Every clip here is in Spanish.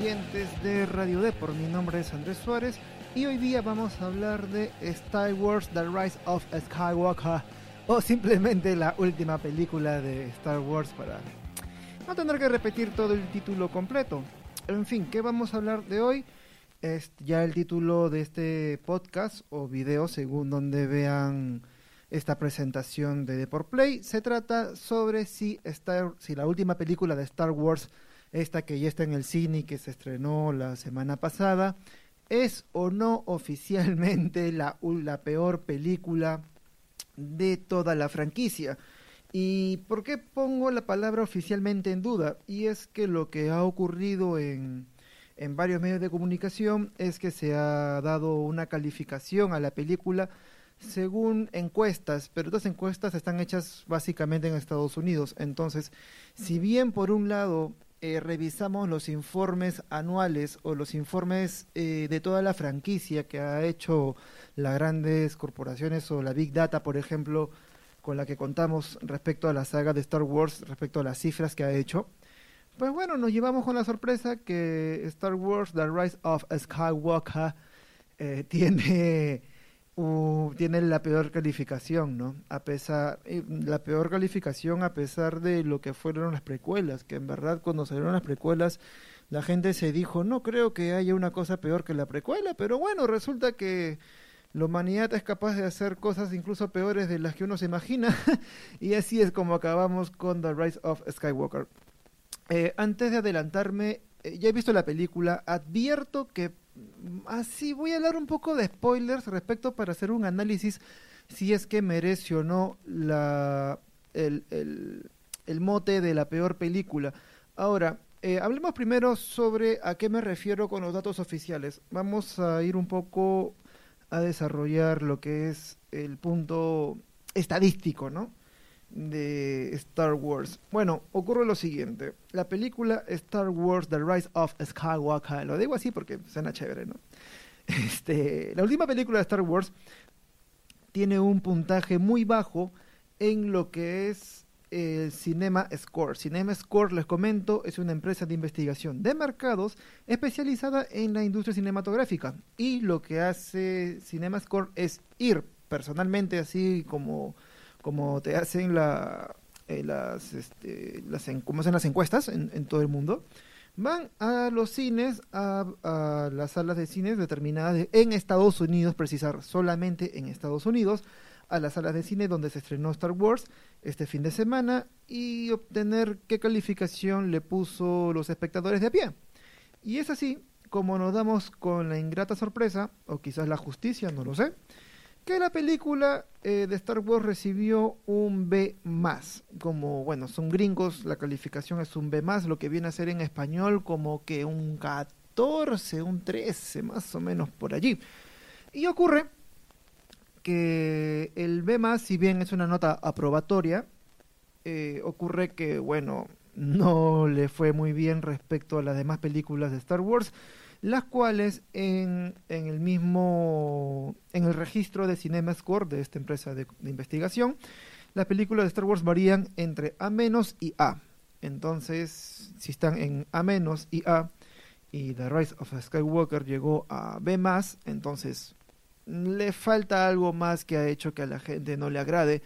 oyentes de Radio Depor. Mi nombre es Andrés Suárez y hoy día vamos a hablar de Star Wars The Rise of Skywalker o simplemente la última película de Star Wars para no tener que repetir todo el título completo. En fin, ¿qué vamos a hablar de hoy? Es ya el título de este podcast o video según donde vean esta presentación de Deport Play. Se trata sobre si, Star, si la última película de Star Wars, esta que ya está en el cine y que se estrenó la semana pasada, es o no oficialmente la, la peor película de toda la franquicia. ¿Y por qué pongo la palabra oficialmente en duda? Y es que lo que ha ocurrido en, en varios medios de comunicación es que se ha dado una calificación a la película según encuestas, pero estas encuestas están hechas básicamente en Estados Unidos. Entonces, si bien por un lado eh, revisamos los informes anuales o los informes eh, de toda la franquicia que ha hecho las grandes corporaciones o la Big Data, por ejemplo, con la que contamos respecto a la saga de Star Wars, respecto a las cifras que ha hecho, pues bueno, nos llevamos con la sorpresa que Star Wars The Rise of Skywalker eh, tiene tiene la peor calificación, ¿no? A pesar, la peor calificación a pesar de lo que fueron las precuelas, que en verdad cuando salieron las precuelas la gente se dijo, no creo que haya una cosa peor que la precuela, pero bueno, resulta que la humanidad es capaz de hacer cosas incluso peores de las que uno se imagina, y así es como acabamos con The Rise of Skywalker. Eh, antes de adelantarme, eh, ya he visto la película, advierto que así voy a hablar un poco de spoilers respecto para hacer un análisis si es que merece o no la, el, el, mote de la peor película. Ahora, eh, hablemos primero sobre a qué me refiero con los datos oficiales. Vamos a ir un poco a desarrollar lo que es el punto estadístico, ¿no? De Star Wars. Bueno, ocurre lo siguiente. La película Star Wars The Rise of Skywalker, lo digo así porque suena chévere, ¿no? Este, la última película de Star Wars tiene un puntaje muy bajo en lo que es el Cinema Score. Cinema Score, les comento, es una empresa de investigación de mercados especializada en la industria cinematográfica. Y lo que hace Cinema Score es ir personalmente, así como como te hacen la, eh, las, este, las, como hacen las encuestas en, todo el mundo, van a los cines, a, las salas de cines determinadas en Estados Unidos, precisar solamente en Estados Unidos, a las salas de cine donde se estrenó Star Wars este fin de semana y obtener qué calificación le puso los espectadores de a pie. Y es así como nos damos con la ingrata sorpresa, o quizás la justicia, no lo sé, que la película eh, de Star Wars recibió un B más. Como, bueno, son gringos, la calificación es un B más, lo que viene a ser en español como que un 14, un 13, más o menos por allí. Y ocurre que el B más, si bien es una nota aprobatoria, eh, ocurre que, bueno, no le fue muy bien respecto a las demás películas de Star Wars las cuales en, en, el mismo, en el registro de CinemaScore de esta empresa de, investigación, las películas de Star Wars varían entre A- y A. Entonces, si están en A- y A, y The Rise of Skywalker llegó a B+, entonces le falta algo más que ha hecho que a la gente no le agrade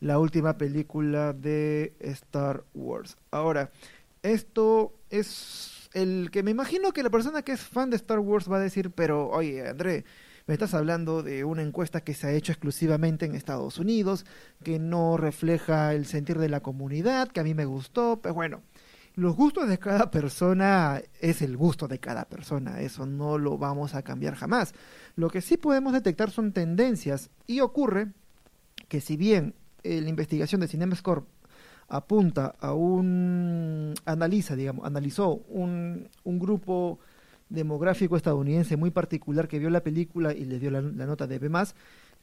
la última película de Star Wars. Ahora, esto es el que me imagino que la persona que es fan de Star Wars va a decir, pero oye, André, me estás hablando de una encuesta que se ha hecho exclusivamente en Estados Unidos, que no refleja el sentir de la comunidad, que a mí me gustó, pues bueno, los gustos de cada persona es el gusto de cada persona, eso no lo vamos a cambiar jamás. Lo que sí podemos detectar son tendencias y ocurre que si bien la investigación de CinemaScore apunta a un, analiza, digamos, analizó un, un grupo demográfico estadounidense muy particular que vio la película y le dio la, nota de B+,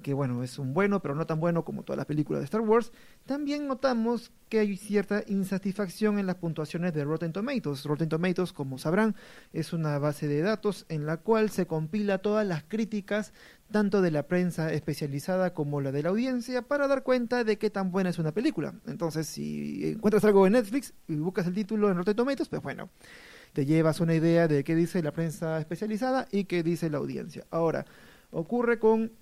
que bueno, es un bueno, pero no tan bueno como todas las películas de Star Wars, también notamos que hay cierta insatisfacción en las puntuaciones de Rotten Tomatoes. Rotten Tomatoes, como sabrán, es una base de datos en la cual se compila todas las críticas, tanto de la prensa especializada como la de la audiencia, para dar cuenta de qué tan buena es una película. Entonces, si encuentras algo en Netflix y buscas el título en Rotten Tomatoes, pues bueno, te llevas una idea de qué dice la prensa especializada y qué dice la audiencia. Ahora, ocurre con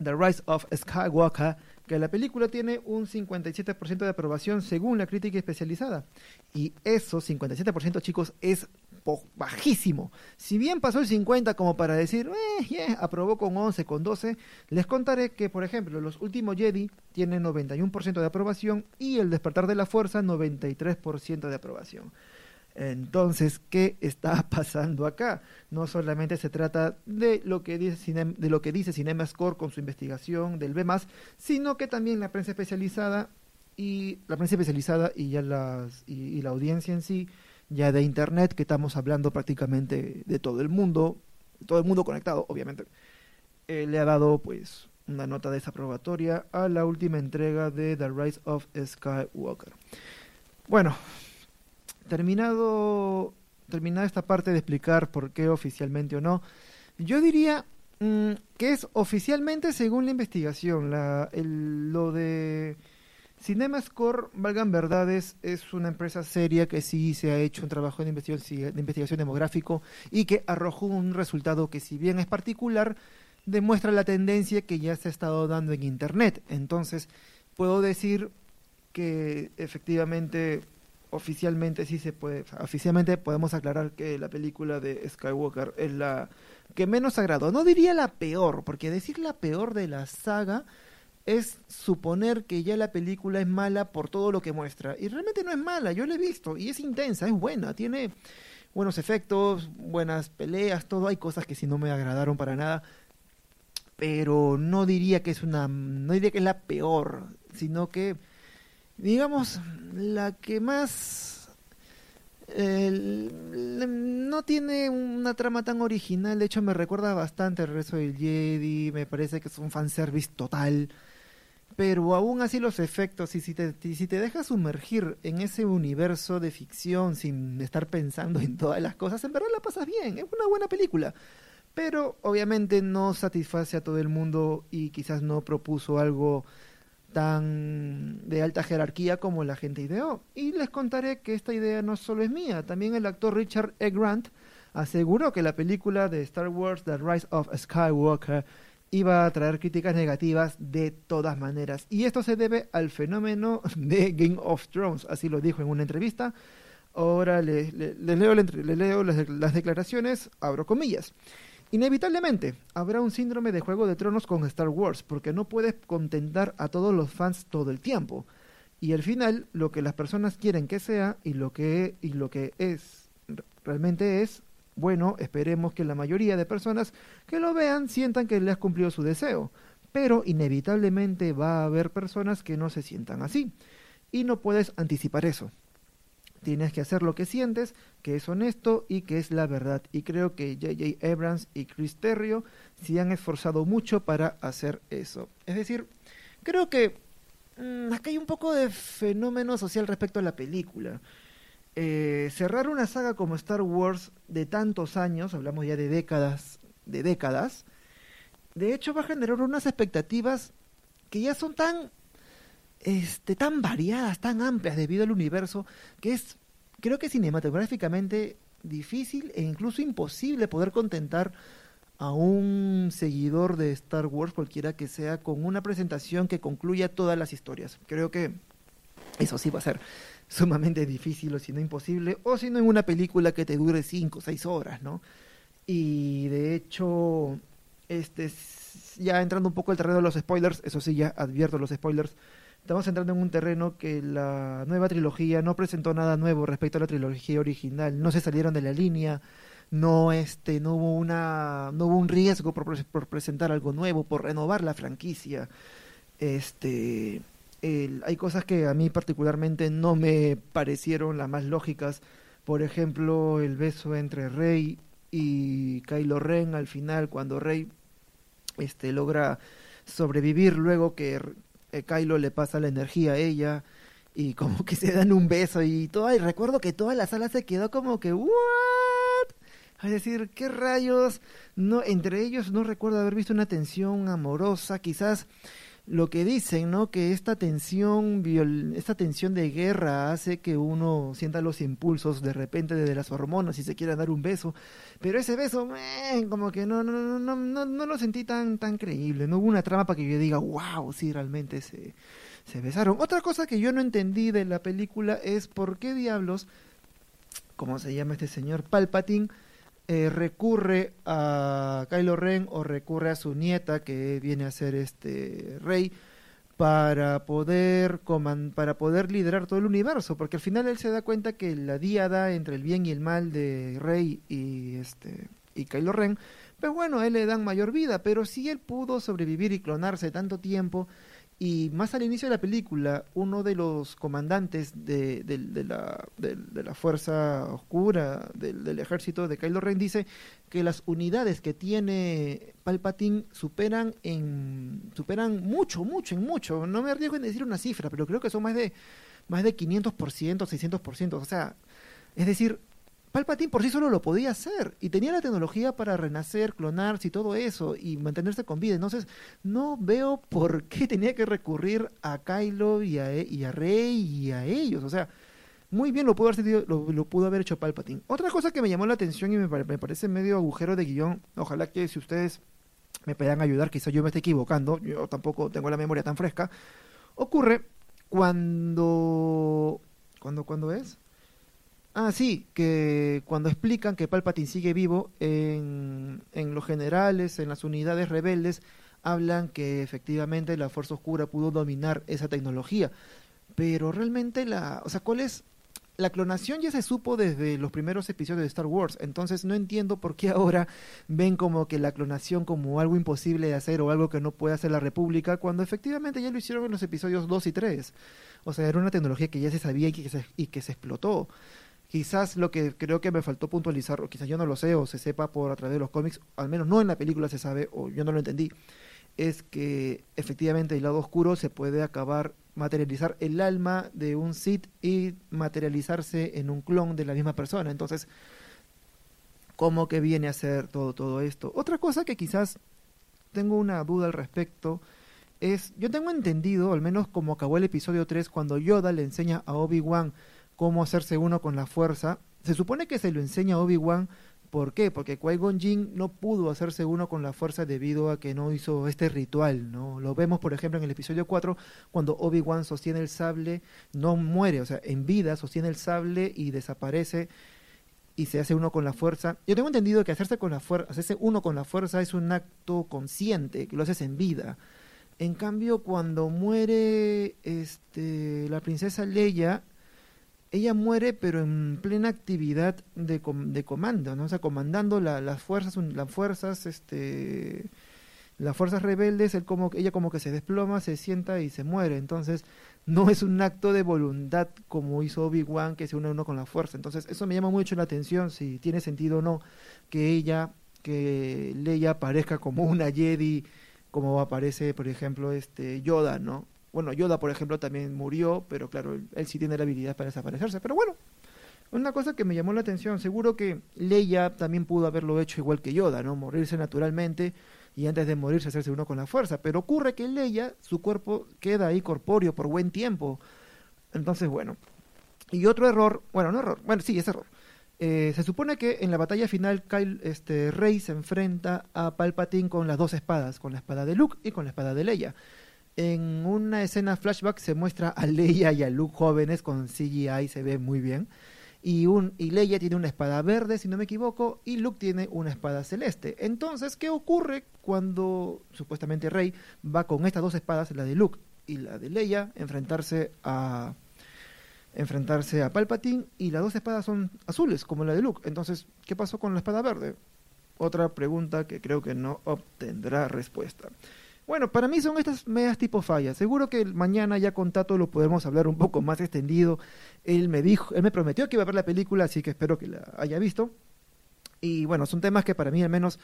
The Rise of Skywalker, que la película tiene un 57% de aprobación según la crítica especializada. Y eso, 57% chicos, es bajísimo. Si bien pasó el 50 como para decir, eh, aprobó con 11, con 12, les contaré que, por ejemplo, los últimos Jedi tienen 91% de aprobación y el despertar de la fuerza 93% de aprobación. Entonces, ¿qué está pasando acá? No solamente se trata de lo que dice, de lo que dice CinemaScore con su investigación del B+, sino que también la prensa especializada y la prensa especializada y ya las y la audiencia en sí ya de Internet, que estamos hablando prácticamente de todo el mundo, todo el mundo conectado, obviamente, eh, le ha dado pues una nota desaprobatoria a la última entrega de The Rise of Skywalker. Bueno, terminado terminada esta parte de explicar por qué oficialmente o no, yo diría mm, que es oficialmente según la investigación, la, el, lo de CinemaScore, valgan verdades, es una empresa seria que sí se ha hecho un trabajo de investigación, de investigación demográfico y que arrojó un resultado que si bien es particular, demuestra la tendencia que ya se ha estado dando en Internet. Entonces, puedo decir que efectivamente, oficialmente sí se puede, oficialmente podemos aclarar que la película de Skywalker es la que menos agradó. No diría la peor, porque decir la peor de la saga es suponer que ya la película es mala por todo lo que muestra. Y realmente no es mala, yo la he visto y es intensa, es buena, tiene buenos efectos, buenas peleas, todo. Hay cosas que sí no me agradaron para nada, pero no diría que es una, no diría que es la peor, sino que, digamos, la que más no tiene una trama tan original, de hecho me recuerda bastante el resto del Jedi, me parece que es un fanservice total pero aún así los efectos, y si te, si te dejas sumergir en ese universo de ficción sin estar pensando en todas las cosas, en verdad la pasas bien, es una buena película. Pero obviamente no satisface a todo el mundo y quizás no propuso algo tan de alta jerarquía como la gente ideó. Y les contaré que esta idea no solo es mía, también el actor Richard E. Grant aseguró que la película de Star Wars The Rise of Skywalker iba a traer críticas negativas de todas maneras. Y esto se debe al fenómeno de Game of Thrones, así lo dijo en una entrevista. Ahora les le, leo, le leo las, las declaraciones, abro comillas. Inevitablemente, habrá un síndrome de Juego de Tronos con Star Wars, porque no puedes contentar a todos los fans todo el tiempo. Y al final, lo que las personas quieren que sea y lo que, y lo que es realmente es bueno, esperemos que la mayoría de personas que lo vean sientan que le has cumplido su deseo, pero inevitablemente va a haber personas que no se sientan así, y no puedes anticipar eso. Tienes que hacer lo que sientes, que es honesto y que es la verdad. Y creo que J.J. Abrams y Chris Terrio se han esforzado mucho para hacer eso. Es decir, creo que mm, acá hay un poco de fenómeno social respecto a la película. Eh, cerrar una saga como Star Wars de tantos años, hablamos ya de décadas, de décadas, de hecho va a generar unas expectativas que ya son tan, este, tan variadas, tan amplias debido al universo, que es, creo que cinematográficamente difícil e incluso imposible poder contentar a un seguidor de Star Wars, cualquiera que sea, con una presentación que concluya todas las historias. Creo que eso sí va a ser sumamente difícil o si no imposible, o si no en una película que te dure 5 o 6 horas, ¿no? Y de hecho, este, ya entrando un poco al terreno de los spoilers, eso sí, ya advierto los spoilers, estamos entrando en un terreno que la nueva trilogía no presentó nada nuevo respecto a la trilogía original, no se salieron de la línea, no este no hubo una no hubo un riesgo por, presentar algo nuevo, por renovar la franquicia. Este hay cosas que a mí particularmente no me parecieron las más lógicas. Por ejemplo, el beso entre Rey y Kylo Ren al final, cuando Rey este, logra sobrevivir luego que eh, Kylo le pasa la energía a ella y como que se dan un beso y todo. Y recuerdo que toda la sala se quedó como que, ¿what? Es decir, ¿qué rayos? No, entre ellos no recuerdo haber visto una tensión amorosa, quizás lo que dicen, ¿no? Que esta tensión, esta tensión de guerra hace que uno sienta los impulsos de repente desde las hormonas y se quiera dar un beso, pero ese beso, como que no, no, no, no, no, no lo sentí tan, tan creíble, no hubo una trama para que yo diga, wow, sí, realmente se, se besaron. Otra cosa que yo no entendí de la película es por qué diablos, ¿cómo se llama este señor? Palpatine eh, recurre a Kylo Ren o recurre a su nieta que viene a ser este rey para poder para poder liderar todo el universo porque al final él se da cuenta que la diada entre el bien y el mal de Rey y este y Kylo Ren pues bueno él le dan mayor vida pero si él pudo sobrevivir y clonarse tanto tiempo y más al inicio de la película, uno de los comandantes de, la, de la, fuerza oscura del, ejército de Kylo Ren dice que las unidades que tiene Palpatine superan en superan mucho, mucho, en mucho. No me arriesgo en decir una cifra, pero creo que son más de más de 500%, 600%. O sea, es decir, Palpatine por sí solo lo podía hacer y tenía la tecnología para renacer, clonarse y todo eso y mantenerse con vida. Entonces, no veo por qué tenía que recurrir a Kylo y a, e, Rey y a ellos. O sea, muy bien lo pudo, haber, lo, pudo haber hecho Palpatine. Otra cosa que me llamó la atención y me, me parece medio agujero de guion, ojalá que si ustedes me puedan ayudar, quizá yo me esté equivocando, yo tampoco tengo la memoria tan fresca, ocurre cuando... ¿Cuándo, ¿Cuándo es? Ah, sí, que cuando explican que Palpatine sigue vivo, en, en los generales, en las unidades rebeldes, hablan que efectivamente la Fuerza Oscura pudo dominar esa tecnología. Pero realmente la... O sea, ¿cuál es la clonación ya se supo desde los primeros episodios de Star Wars, entonces no entiendo por qué ahora ven como que la clonación como algo imposible de hacer o algo que no puede hacer la República, cuando efectivamente ya lo hicieron en los episodios 2 y 3. O sea, era una tecnología que ya se sabía y que se, y que se explotó. Quizás lo que creo que me faltó puntualizar, o quizás yo no lo sé, o se sepa por a través de los cómics, al menos no en la película se sabe, o yo no lo entendí, es que efectivamente el lado oscuro se puede acabar, materializar el alma de un Sith y materializarse en un clon de la misma persona. Entonces, ¿cómo que viene a ser todo, todo esto? Otra cosa que quizás tengo una duda al respecto es, yo tengo entendido, al menos como acabó el episodio 3, cuando Yoda le enseña a Obi-Wan cómo hacerse uno con la fuerza. Se supone que se lo enseña Obi-Wan. ¿Por qué? Porque Qui-Gon Jinn no pudo hacerse uno con la fuerza debido a que no hizo este ritual, ¿no? Lo vemos, por ejemplo, en el episodio 4, cuando Obi-Wan sostiene el sable, no muere, o sea, en vida sostiene el sable y desaparece y se hace uno con la fuerza. Yo tengo entendido que hacerse con la hacerse uno con la fuerza es un acto consciente, que lo haces en vida. En cambio, cuando muere este la princesa Leia, ella muere pero en plena actividad de, de comando, ¿no? O sea, comandando las fuerzas, las fuerzas, este, las fuerzas rebeldes, él como, ella como que se desploma, se sienta y se muere. Entonces, no es un acto de voluntad como hizo Obi-Wan que se une uno con la fuerza. Entonces, eso me llama mucho la atención, si tiene sentido o no, que ella, que Leia aparezca como una Jedi, como aparece, por ejemplo, este Yoda, ¿no? Bueno, Yoda, por ejemplo, también murió, pero claro, él, sí tiene la habilidad para desaparecerse. Pero bueno, una cosa que me llamó la atención, seguro que Leia también pudo haberlo hecho igual que Yoda, ¿no? Morirse naturalmente y antes de morirse hacerse uno con la fuerza. Pero ocurre que Leia, su cuerpo queda ahí corpóreo por buen tiempo. Entonces, bueno. Y otro error, bueno, no error, bueno, sí, es error. Eh, se supone que en la batalla final Kyle, este, Rey se enfrenta a Palpatine con las dos espadas, con la espada de Luke y con la espada de Leia. En una escena flashback se muestra a Leia y a Luke jóvenes con CGI, se ve muy bien. Y, un, y Leia tiene una espada verde, si no me equivoco, y Luke tiene una espada celeste. Entonces, ¿qué ocurre cuando supuestamente Rey va con estas dos espadas, la de Luke y la de Leia, enfrentarse a enfrentarse a Palpatine y las dos espadas son azules como la de Luke. Entonces, ¿qué pasó con la espada verde? Otra pregunta que creo que no obtendrá respuesta. Bueno, para mí son estas medias tipo fallas. Seguro que mañana ya con Tato lo podemos hablar un poco más extendido. Él me dijo, él me prometió que iba a ver la película, así que espero que la haya visto. Y bueno, son temas que para mí al menos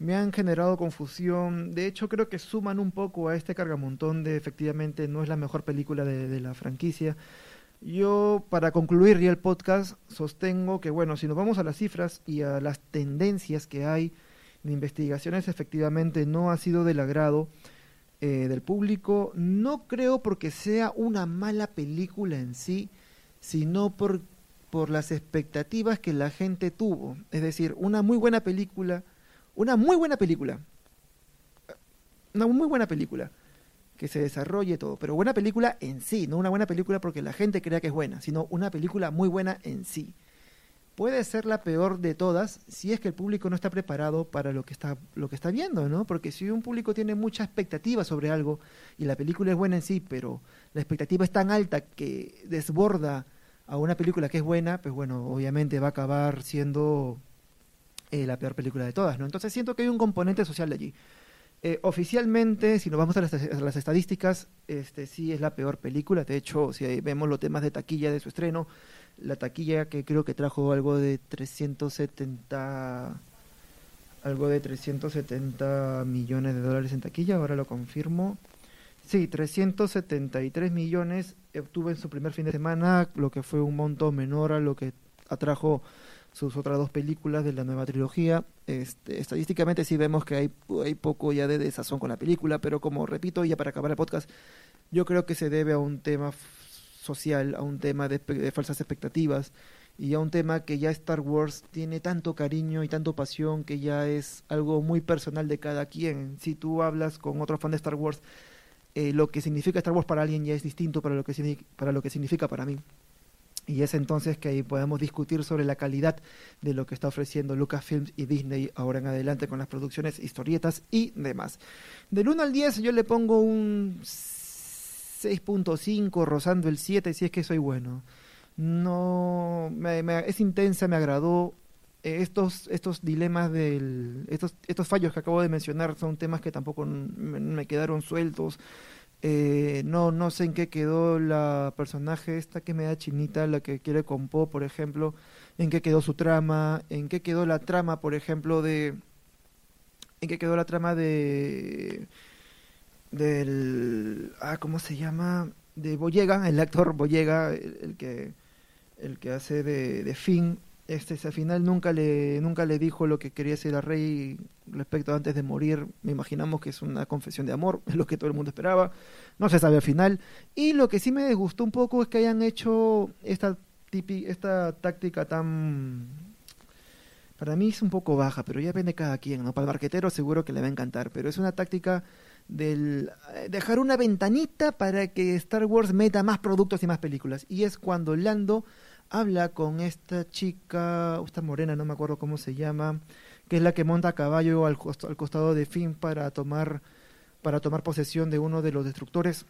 me han generado confusión. De hecho, creo que suman un poco a este cargamontón de efectivamente no es la mejor película de, la franquicia. Yo, para concluir ya el podcast, sostengo que, bueno, si nos vamos a las cifras y a las tendencias que hay de investigaciones efectivamente no ha sido del agrado eh, del público. No creo porque sea una mala película en sí, sino por, por las expectativas que la gente tuvo. Es decir, una muy buena película, una muy buena película, una muy buena película que se desarrolle todo, pero buena película en sí, no una buena película porque la gente crea que es buena, sino una película muy buena en sí puede ser la peor de todas si es que el público no está preparado para lo que está, lo que está viendo, ¿no? Porque si un público tiene mucha expectativa sobre algo y la película es buena en sí, pero la expectativa es tan alta que desborda a una película que es buena, pues bueno, obviamente va a acabar siendo eh, la peor película de todas, ¿no? Entonces siento que hay un componente social allí. Eh, oficialmente, si nos vamos a las, a las, estadísticas, este sí es la peor película. De hecho, si vemos los temas de taquilla de su estreno, la taquilla que creo que trajo algo de 370 algo de 370 millones de dólares en taquilla, ahora lo confirmo. Sí, 373 millones obtuvo en su primer fin de semana, lo que fue un monto menor a lo que atrajo sus otras dos películas de la nueva trilogía. Este, estadísticamente sí vemos que hay, hay poco ya de desazón con la película, pero como repito, ya para acabar el podcast, yo creo que se debe a un tema social, a un tema de, falsas expectativas y a un tema que ya Star Wars tiene tanto cariño y tanto pasión que ya es algo muy personal de cada quien. Si tú hablas con otro fan de Star Wars, eh, lo que significa Star Wars para alguien ya es distinto para lo que, para lo que significa para mí. Y es entonces que ahí podemos discutir sobre la calidad de lo que está ofreciendo Lucasfilms y Disney ahora en adelante con las producciones, historietas y demás. Del 1 al 10 yo le pongo un 6.5, rozando el 7, si es que soy bueno. No, me, es intensa, me agradó. Eh, estos, estos dilemas del, estos, estos fallos que acabo de mencionar son temas que tampoco me, quedaron sueltos. Eh, no, no sé en qué quedó la personaje esta que me da chinita, la que quiere con Po, por ejemplo, en qué quedó su trama, en qué quedó la trama, por ejemplo, de, en qué quedó la trama de del ah cómo se llama de Boyega el actor Boyega el, que el que hace de, de Finn. Este al final nunca le nunca le dijo lo que quería ser el rey respecto antes de morir. Me imaginamos que es una confesión de amor es lo que todo el mundo esperaba. No se sabe al final. Y lo que sí me gustó un poco es que hayan hecho esta tipi, esta táctica tan para mí es un poco baja pero ya depende cada quien no para el marquetero seguro que le va a encantar pero es una táctica del eh, dejar una ventanita para que Star Wars meta más productos y más películas. Y es cuando Lando habla con esta chica, esta morena, no me acuerdo cómo se llama, que es la que monta a caballo al, al costado de Finn para tomar para tomar posesión de uno de los destructores.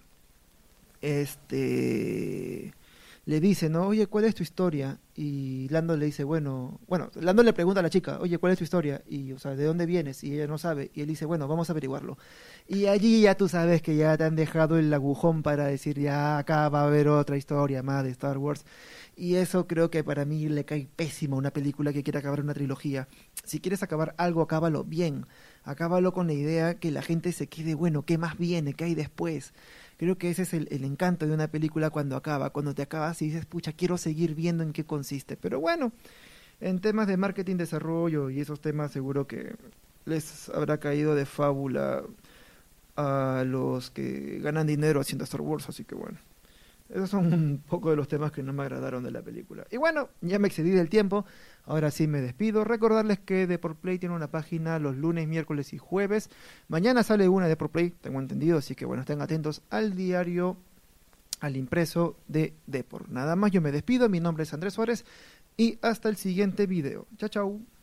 Este le dice, ¿no? Oye, ¿cuál es tu historia? Y Lando le dice, bueno, bueno, Lando le pregunta a la chica, oye, ¿cuál es tu historia? Y, o sea, ¿de dónde vienes? Y ella no sabe. Y él dice, bueno, vamos a averiguarlo. Y allí ya tú sabes que ya te han dejado el agujón para decir, ya acá va a haber otra historia más de Star Wars. Y eso creo que para mí le cae pésimo a una película que quiere acabar una trilogía. Si quieres acabar algo, acábalo bien. Acábalo con la idea que la gente se quede, bueno, ¿qué más viene? ¿Qué hay después? Creo que ese es el, encanto de una película cuando acaba, cuando te acabas y dices, pucha, quiero seguir viendo en qué consiste. Pero bueno, en temas de marketing, desarrollo y esos temas seguro que les habrá caído de fábula a los que ganan dinero haciendo Star Wars, así que bueno. Esos son un poco de los temas que no me agradaron de la película. Y bueno, ya me excedí del tiempo. Ahora sí me despido. Recordarles que Play tiene una página los lunes, miércoles y jueves. Mañana sale una de Play, tengo entendido. Así que bueno, estén atentos al diario, al impreso de Deport. Nada más, yo me despido. Mi nombre es Andrés Suárez. Y hasta el siguiente video. Chao, chao.